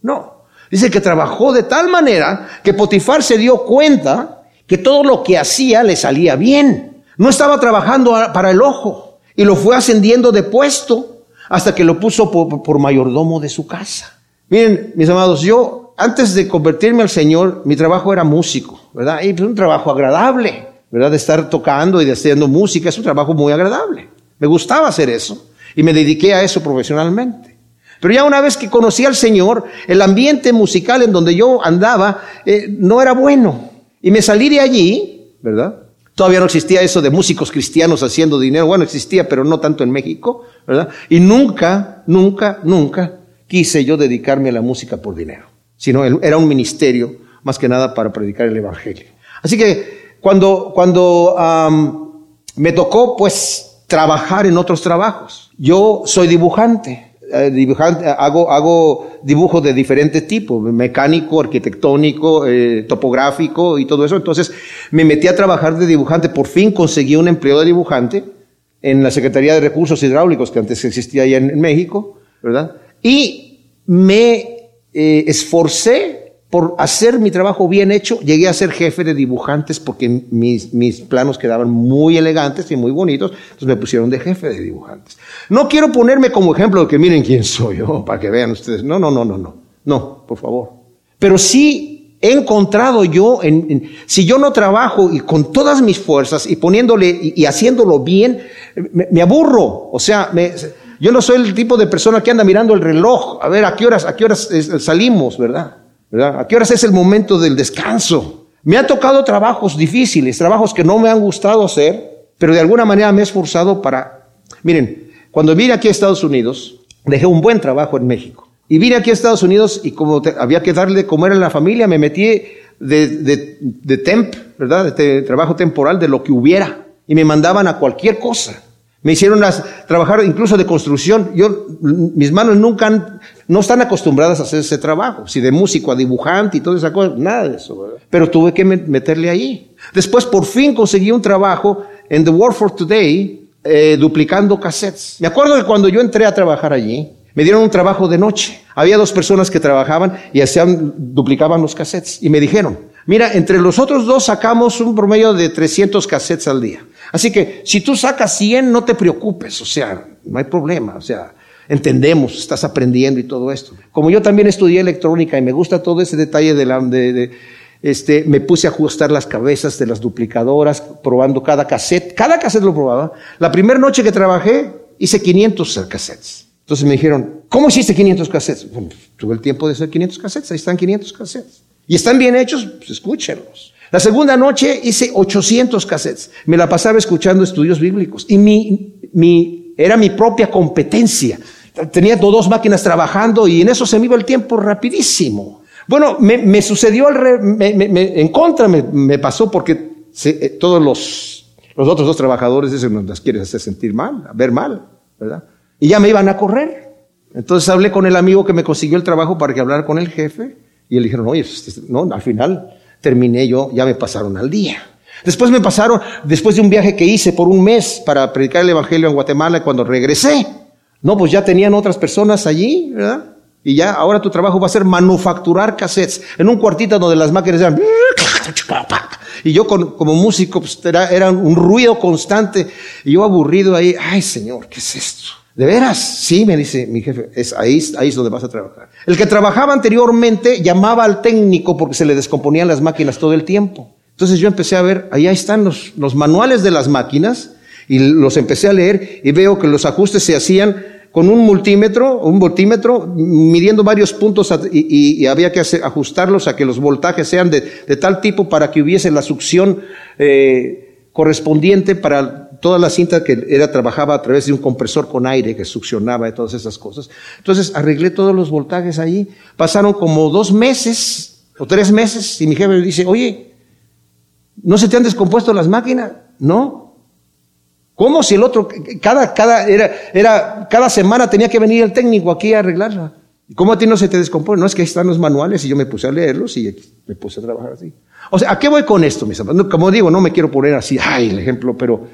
No. Dice que trabajó de tal manera que Potifar se dio cuenta que todo lo que hacía le salía bien. No estaba trabajando para el ojo y lo fue ascendiendo de puesto hasta que lo puso por, mayordomo de su casa. Miren, mis amados, yo antes de convertirme al Señor, mi trabajo era músico, ¿verdad? Y pues un trabajo agradable, ¿verdad? De estar tocando y de haciendo música, es un trabajo muy agradable. Me gustaba hacer eso y me dediqué a eso profesionalmente. Pero ya una vez que conocí al Señor, el ambiente musical en donde yo andaba eh, no era bueno. Y me salí de allí, ¿verdad? Todavía no existía eso de músicos cristianos haciendo dinero. Bueno, existía, pero no tanto en México, ¿verdad? Y nunca, nunca, nunca quise yo dedicarme a la música por dinero, sino era un ministerio más que nada para predicar el Evangelio. Así que cuando, cuando me tocó pues trabajar en otros trabajos, yo soy dibujante, eh, dibujante, hago, hago dibujos de diferentes tipos, mecánico, arquitectónico, eh, topográfico y todo eso. Entonces me metí a trabajar de dibujante. Por fin conseguí un empleo de dibujante en la Secretaría de Recursos Hidráulicos que antes existía allá en, México, ¿verdad? Y me eh, esforcé por hacer mi trabajo bien hecho, llegué a ser jefe de dibujantes porque mis, mis, planos quedaban muy elegantes y muy bonitos, entonces me pusieron de jefe de dibujantes. No quiero ponerme como ejemplo de que miren quién soy yo, para que vean ustedes. No, no, no, no, no. No, por favor. Pero sí he encontrado yo, en, si yo no trabajo y con todas mis fuerzas y poniéndole y, haciéndolo bien, me, aburro. O sea, me, yo no soy el tipo de persona que anda mirando el reloj, a ver a qué horas, a qué horas salimos, ¿verdad? ¿A qué horas es el momento del descanso? Me han tocado trabajos difíciles, trabajos que no me han gustado hacer, pero de alguna manera me he esforzado para... Miren, cuando vine aquí a Estados Unidos, dejé un buen trabajo en México. Y vine aquí a Estados Unidos y como había que darle de comer a la familia, me metí de, de, de temp, ¿verdad? De trabajo temporal, de lo que hubiera. Y me mandaban a cualquier cosa. Me hicieron trabajar incluso de construcción. Yo, mis manos nunca no están acostumbradas a hacer ese trabajo. Si de músico a dibujante y toda esa cosa, nada de eso. Pero tuve que meterle ahí. Después por fin conseguí un trabajo en The World for Today, eh, duplicando cassettes. Me acuerdo que cuando yo entré a trabajar allí, me dieron un trabajo de noche. Había dos personas que trabajaban y hacían, duplicaban los cassettes. Y me dijeron, mira, entre los otros dos sacamos un promedio de 300 cassettes al día. Así que si tú sacas 100, no te preocupes, o sea, no hay problema, o sea, entendemos, estás aprendiendo y todo esto. Como yo también estudié electrónica y me gusta todo ese detalle de la, de, este, me puse a ajustar las cabezas de las duplicadoras, probando cada cassette, cada cassette lo probaba. La primera noche que trabajé, hice 500 cassettes. Entonces me dijeron, ¿cómo hiciste 500 cassettes? Tuve el tiempo de hacer 500 cassettes, ahí están 500 cassettes. Y están bien hechos, pues escúchenlos. La segunda noche hice 800 cassettes. Me la pasaba escuchando estudios bíblicos. Y mi, mi, era mi propia competencia. Tenía dos máquinas trabajando y en eso se me iba el tiempo rapidísimo. Bueno, me, sucedió al en contra, me, pasó porque eh, todos los, los otros dos trabajadores dicen, las quieres hacer sentir mal, ver mal, ¿verdad? Y ya me iban a correr. Entonces hablé con el amigo que me consiguió el trabajo para que hablara con el jefe y le dijeron, oye, este, este, no, al final terminé yo, ya me pasaron al día. Después me pasaron, después de un viaje que hice por un mes para predicar el Evangelio en Guatemala, cuando regresé, no, pues ya tenían otras personas allí, ¿verdad? Y ya, ahora tu trabajo va a ser manufacturar cassettes en un cuartito donde las máquinas eran... Y yo como músico, pues era, era un ruido constante. Y yo aburrido ahí, ay Señor, ¿qué es esto? ¿De veras? Sí, me dice mi jefe, es ahí, ahí es donde vas a trabajar. El que trabajaba anteriormente llamaba al técnico porque se le descomponían las máquinas todo el tiempo. Entonces yo empecé a ver, ahí están los, los manuales de las máquinas y los empecé a leer y veo que los ajustes se hacían con un multímetro, un voltímetro, midiendo varios puntos y, había que ajustarlos a que los voltajes sean de, tal tipo para que hubiese la succión eh, correspondiente para toda la cinta que era trabajaba a través de un compresor con aire que succionaba y todas esas cosas. Entonces arreglé todos los voltajes ahí. Pasaron como dos meses o tres meses y mi jefe me dice, oye, ¿no se te han descompuesto las máquinas? No. ¿Cómo si el otro, cada, cada, era, era, cada semana tenía que venir el técnico aquí a arreglarla? ¿Cómo a ti no se te descompone? No, es que ahí están los manuales y yo me puse a leerlos y me puse a trabajar así. O sea, ¿a qué voy con esto, mis amados? Como digo, no me quiero poner así, ay, el ejemplo, pero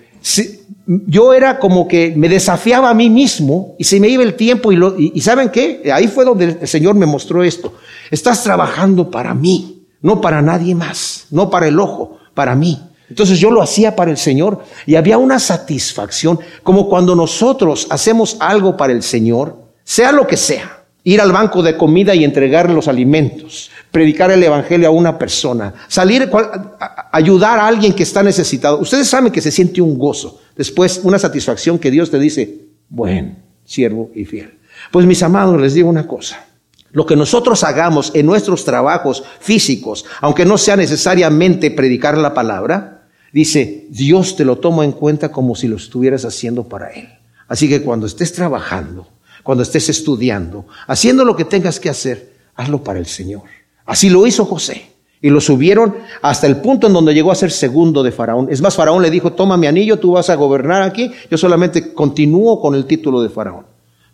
yo era como que me desafiaba a mí mismo y se me iba el tiempo y, lo, y, ¿saben qué? Ahí fue donde el Señor me mostró esto. Estás trabajando para mí, no para nadie más, no para el ojo, para mí. Entonces yo lo hacía para el Señor y había una satisfacción, como cuando nosotros hacemos algo para el Señor, sea lo que sea ir al banco de comida y entregar los alimentos, predicar el Evangelio a una persona, salir, ayudar a alguien que está necesitado. Ustedes saben que se siente un gozo, después una satisfacción que Dios te dice, buen siervo y fiel. Pues mis amados, les digo una cosa. Lo que nosotros hagamos en nuestros trabajos físicos, aunque no sea necesariamente predicar la palabra, dice, Dios te lo toma en cuenta como si lo estuvieras haciendo para Él. Así que cuando estés trabajando, cuando estés estudiando, haciendo lo que tengas que hacer, hazlo para el Señor. Así lo hizo José. Y lo subieron hasta el punto en donde llegó a ser segundo de Faraón. Es más, Faraón le dijo, toma mi anillo, tú vas a gobernar aquí, yo solamente continúo con el título de Faraón.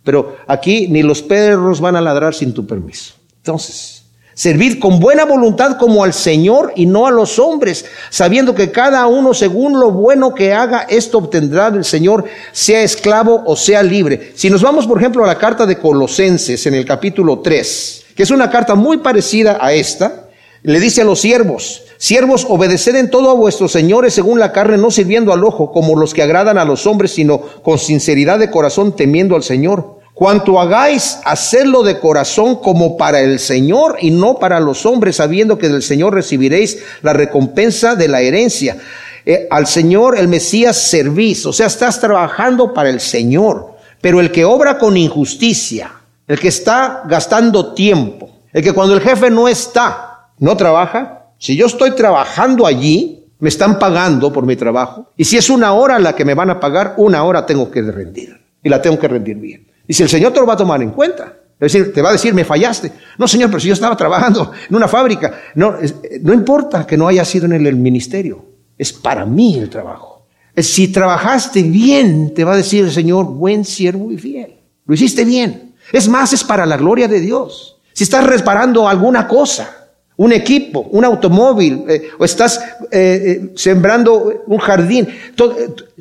Pero aquí ni los perros van a ladrar sin tu permiso. Entonces, Servid con buena voluntad como al Señor y no a los hombres, sabiendo que cada uno según lo bueno que haga, esto obtendrá del Señor, sea esclavo o sea libre. Si nos vamos, por ejemplo, a la carta de Colosenses en el capítulo 3, que es una carta muy parecida a esta, le dice a los siervos, siervos, obedeced en todo a vuestros señores según la carne, no sirviendo al ojo como los que agradan a los hombres, sino con sinceridad de corazón temiendo al Señor Cuanto hagáis, hacedlo de corazón como para el Señor y no para los hombres, sabiendo que del Señor recibiréis la recompensa de la herencia. Eh, al Señor, el Mesías, servís. O sea, estás trabajando para el Señor. Pero el que obra con injusticia, el que está gastando tiempo, el que cuando el jefe no está, no trabaja. Si yo estoy trabajando allí, me están pagando por mi trabajo. Y si es una hora la que me van a pagar, una hora tengo que rendir. Y la tengo que rendir bien. Si el Señor te lo va a tomar en cuenta. Es decir, te va a decir, me fallaste. No, Señor, pero si yo estaba trabajando en una fábrica. No, no importa que no haya sido en el ministerio. Es para mí el trabajo. Si trabajaste bien, te va a decir el Señor, buen siervo y fiel. Lo hiciste bien. Es más, es para la gloria de Dios. Si estás reparando alguna cosa, un equipo, un automóvil, eh, o estás eh, eh, sembrando un jardín,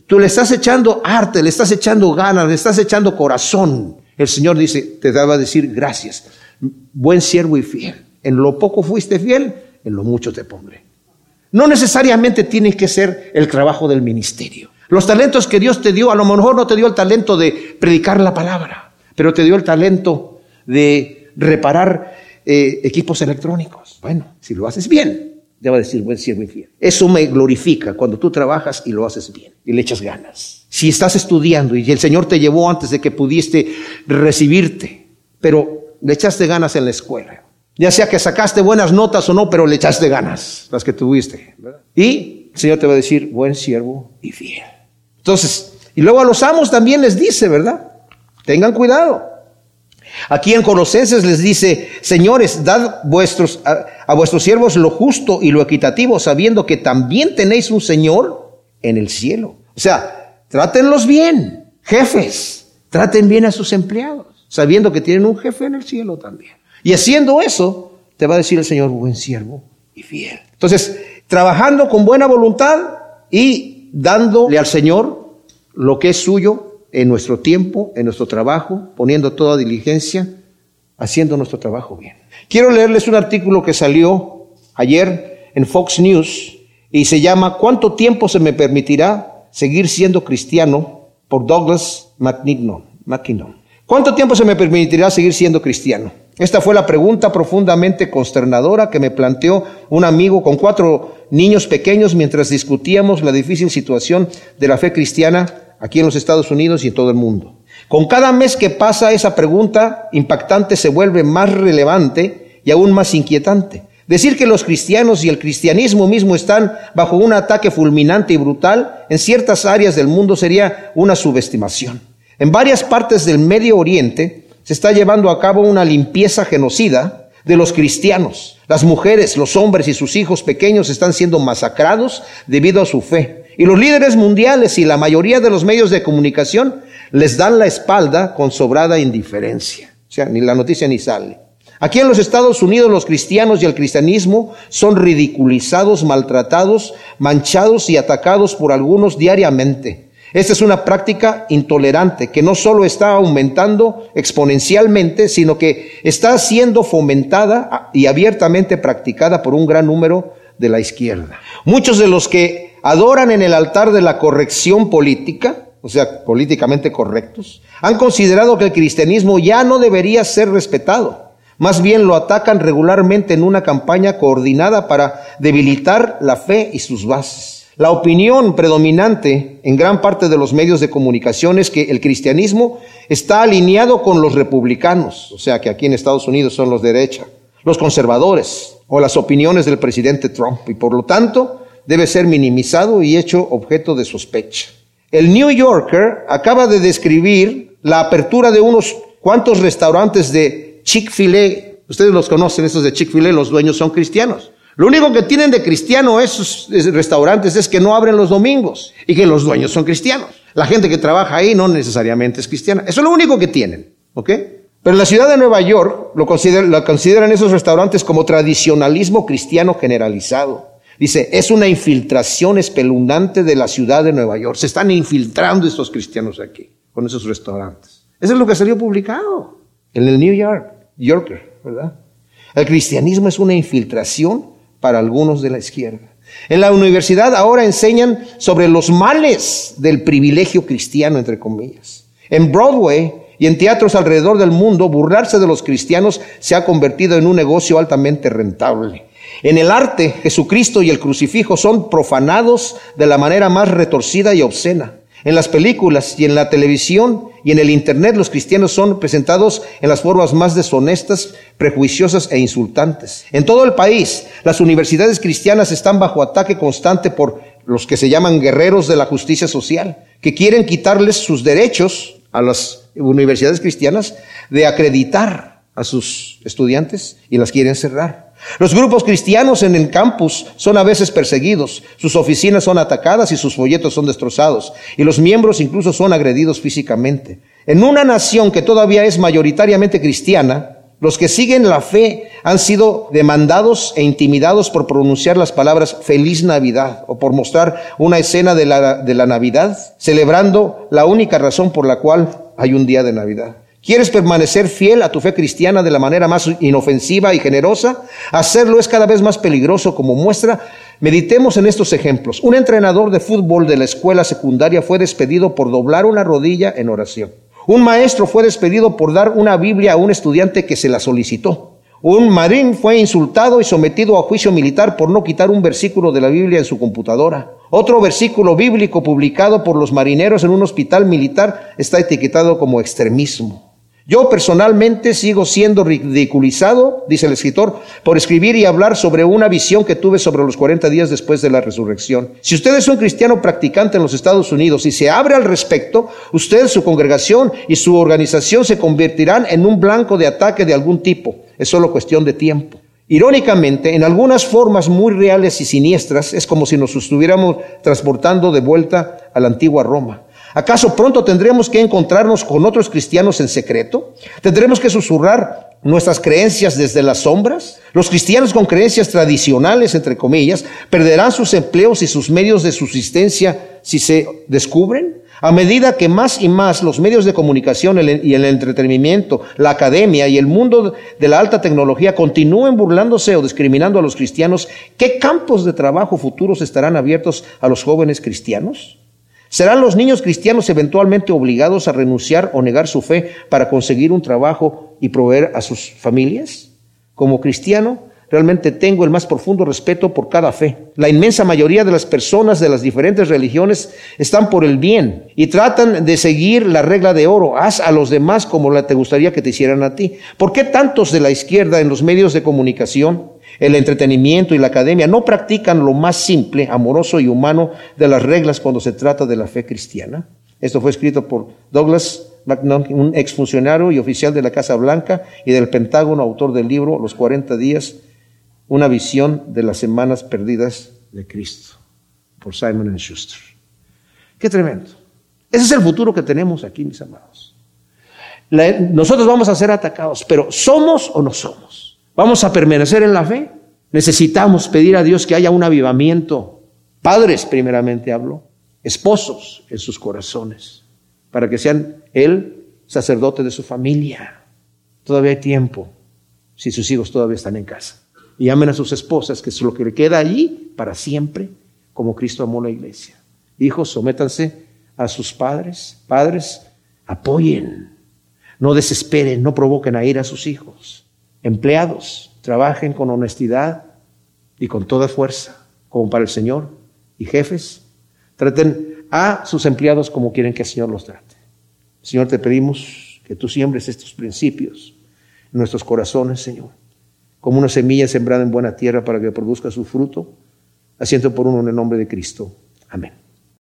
tú le estás echando arte, le estás echando ganas, le estás echando corazón. El Señor dice, te va a decir gracias, buen siervo y fiel. En lo poco fuiste fiel, en lo mucho te pondré. No necesariamente tiene que ser el trabajo del ministerio. Los talentos que Dios te dio, a lo mejor no te dio el talento de predicar la palabra, pero te dio el talento de reparar eh, equipos electrónicos. Bueno, si lo haces bien, a decir buen siervo y fiel. Eso me glorifica cuando tú trabajas y lo haces bien y le echas ganas. si estás estudiando y el Señor te llevó antes de que pudiste recibirte, pero le echaste ganas en la escuela. Ya sea que sacaste buenas notas o no, pero le echaste ganas, las que tuviste. Y el Señor te va a decir, buen siervo y fiel. Entonces, y luego a los amos también les dice, ¿verdad? Tengan cuidado. Aquí en Colosenses les dice, señores, dad vuestros, a, a, vuestros siervos lo justo y lo equitativo, sabiendo que también tenéis un Señor en el cielo. O sea, Trátenlos bien, jefes, traten bien a sus empleados, sabiendo que tienen un jefe en el cielo también. Y haciendo eso, te va a decir el Señor, buen siervo y fiel. Entonces, trabajando con buena voluntad y dándole al Señor lo que es suyo en nuestro tiempo, en nuestro trabajo, poniendo toda diligencia, haciendo nuestro trabajo bien. Quiero leerles un artículo que salió ayer en Fox News y se llama ¿Cuánto tiempo se me permitirá seguir siendo cristiano por Douglas McKinnon. ¿Cuánto tiempo se me permitirá seguir siendo cristiano? Esta fue la pregunta profundamente consternadora que me planteó un amigo con cuatro niños pequeños mientras discutíamos la difícil situación de la fe cristiana aquí en los Estados Unidos y en todo el mundo. Con cada mes que pasa esa pregunta impactante se vuelve más relevante y aún más inquietante. Decir que los cristianos y el cristianismo mismo están bajo un ataque fulminante y brutal en ciertas áreas del mundo sería una subestimación. En varias partes del Medio Oriente se está llevando a cabo una limpieza genocida de los cristianos. Las mujeres, los hombres y sus hijos pequeños están siendo masacrados debido a su fe. Y los líderes mundiales y la mayoría de los medios de comunicación les dan la espalda con sobrada indiferencia. O sea, ni la noticia ni sale. Aquí en los Estados Unidos los cristianos y el cristianismo son ridiculizados, maltratados, manchados y atacados por algunos diariamente. Esta es una práctica intolerante que no solo está aumentando exponencialmente, sino que está siendo fomentada y abiertamente practicada por un gran número de la izquierda. Muchos de los que adoran en el altar de la corrección política, o sea, políticamente correctos, han considerado que el cristianismo ya no debería ser respetado más bien lo atacan regularmente en una campaña coordinada para debilitar la fe y sus bases. La opinión predominante en gran parte de los medios de comunicación es que el cristianismo está alineado con los republicanos, o sea que aquí en Estados Unidos son los de derecha, los conservadores o las opiniones del presidente Trump y por lo tanto debe ser minimizado y hecho objeto de sospecha. El New Yorker acaba de describir la apertura de unos cuantos restaurantes de Chick-fil-A, ustedes los conocen, esos de Chick-fil-A, los dueños son cristianos. Lo único que tienen de cristiano esos restaurantes es que no abren los domingos y que los dueños son cristianos. La gente que trabaja ahí no necesariamente es cristiana. Eso es lo único que tienen, ¿ok? Pero la ciudad de Nueva York lo consideran, lo consideran esos restaurantes como tradicionalismo cristiano generalizado. Dice, es una infiltración espeluznante de la ciudad de Nueva York. Se están infiltrando estos cristianos aquí, con esos restaurantes. Eso es lo que salió publicado en el New York, Yorker, ¿verdad? El cristianismo es una infiltración para algunos de la izquierda. En la universidad ahora enseñan sobre los males del privilegio cristiano, entre comillas. En Broadway y en teatros alrededor del mundo, burlarse de los cristianos se ha convertido en un negocio altamente rentable. En el arte, Jesucristo y el crucifijo son profanados de la manera más retorcida y obscena. En las películas y en la televisión y en el Internet los cristianos son presentados en las formas más deshonestas, prejuiciosas e insultantes. En todo el país, las universidades cristianas están bajo ataque constante por los que se llaman guerreros de la justicia social, que quieren quitarles sus derechos a las universidades cristianas de acreditar a sus estudiantes y las quieren cerrar. Los grupos cristianos en el campus son a veces perseguidos, sus oficinas son atacadas y sus folletos son destrozados, y los miembros incluso son agredidos físicamente. En una nación que todavía es mayoritariamente cristiana, los que siguen la fe han sido demandados e intimidados por pronunciar las palabras feliz Navidad o por mostrar una escena de la, de la Navidad, celebrando la única razón por la cual hay un día de Navidad. ¿Quieres permanecer fiel a tu fe cristiana de la manera más inofensiva y generosa? Hacerlo es cada vez más peligroso como muestra. Meditemos en estos ejemplos. Un entrenador de fútbol de la escuela secundaria fue despedido por doblar una rodilla en oración. Un maestro fue despedido por dar una Biblia a un estudiante que se la solicitó. Un marín fue insultado y sometido a juicio militar por no quitar un versículo de la Biblia en su computadora. Otro versículo bíblico publicado por los marineros en un hospital militar está etiquetado como extremismo. Yo personalmente sigo siendo ridiculizado, dice el escritor, por escribir y hablar sobre una visión que tuve sobre los 40 días después de la resurrección. Si usted es un cristiano practicante en los Estados Unidos y se abre al respecto, usted, su congregación y su organización se convertirán en un blanco de ataque de algún tipo. Es solo cuestión de tiempo. Irónicamente, en algunas formas muy reales y siniestras, es como si nos estuviéramos transportando de vuelta a la antigua Roma. ¿Acaso pronto tendremos que encontrarnos con otros cristianos en secreto? ¿Tendremos que susurrar nuestras creencias desde las sombras? Los cristianos con creencias tradicionales, entre comillas, perderán sus empleos y sus medios de subsistencia si se descubren. A medida que más y más los medios de comunicación y el entretenimiento, la academia y el mundo de la alta tecnología continúen burlándose o discriminando a los cristianos, ¿qué campos de trabajo futuros estarán abiertos a los jóvenes cristianos? ¿Serán los niños cristianos eventualmente obligados a renunciar o negar su fe para conseguir un trabajo y proveer a sus familias? Como cristiano, realmente tengo el más profundo respeto por cada fe. La inmensa mayoría de las personas de las diferentes religiones están por el bien y tratan de seguir la regla de oro. Haz a los demás como te gustaría que te hicieran a ti. ¿Por qué tantos de la izquierda en los medios de comunicación el entretenimiento y la academia no practican lo más simple, amoroso y humano de las reglas cuando se trata de la fe cristiana. Esto fue escrito por Douglas McNaught, un exfuncionario y oficial de la Casa Blanca y del Pentágono, autor del libro Los 40 días, una visión de las semanas perdidas de Cristo, por Simon Schuster. Qué tremendo. Ese es el futuro que tenemos aquí, mis amados. nosotros vamos a ser atacados, pero ¿somos o no somos? ¿Vamos a permanecer en la fe? Necesitamos pedir a Dios que haya un avivamiento. Padres, primeramente hablo, esposos en sus corazones, para que sean Él sacerdote de su familia. Todavía hay tiempo, si sus hijos todavía están en casa. Y amen a sus esposas, que es lo que le queda allí para siempre, como Cristo amó la iglesia. Hijos, sométanse a sus padres. Padres, apoyen. No desesperen, no provoquen a ir a sus hijos. Empleados, trabajen con honestidad y con toda fuerza, como para el Señor. Y jefes, traten a sus empleados como quieren que el Señor los trate. Señor, te pedimos que tú siembres estos principios en nuestros corazones, Señor, como una semilla sembrada en buena tierra para que produzca su fruto, asiento por uno en el nombre de Cristo. Amén.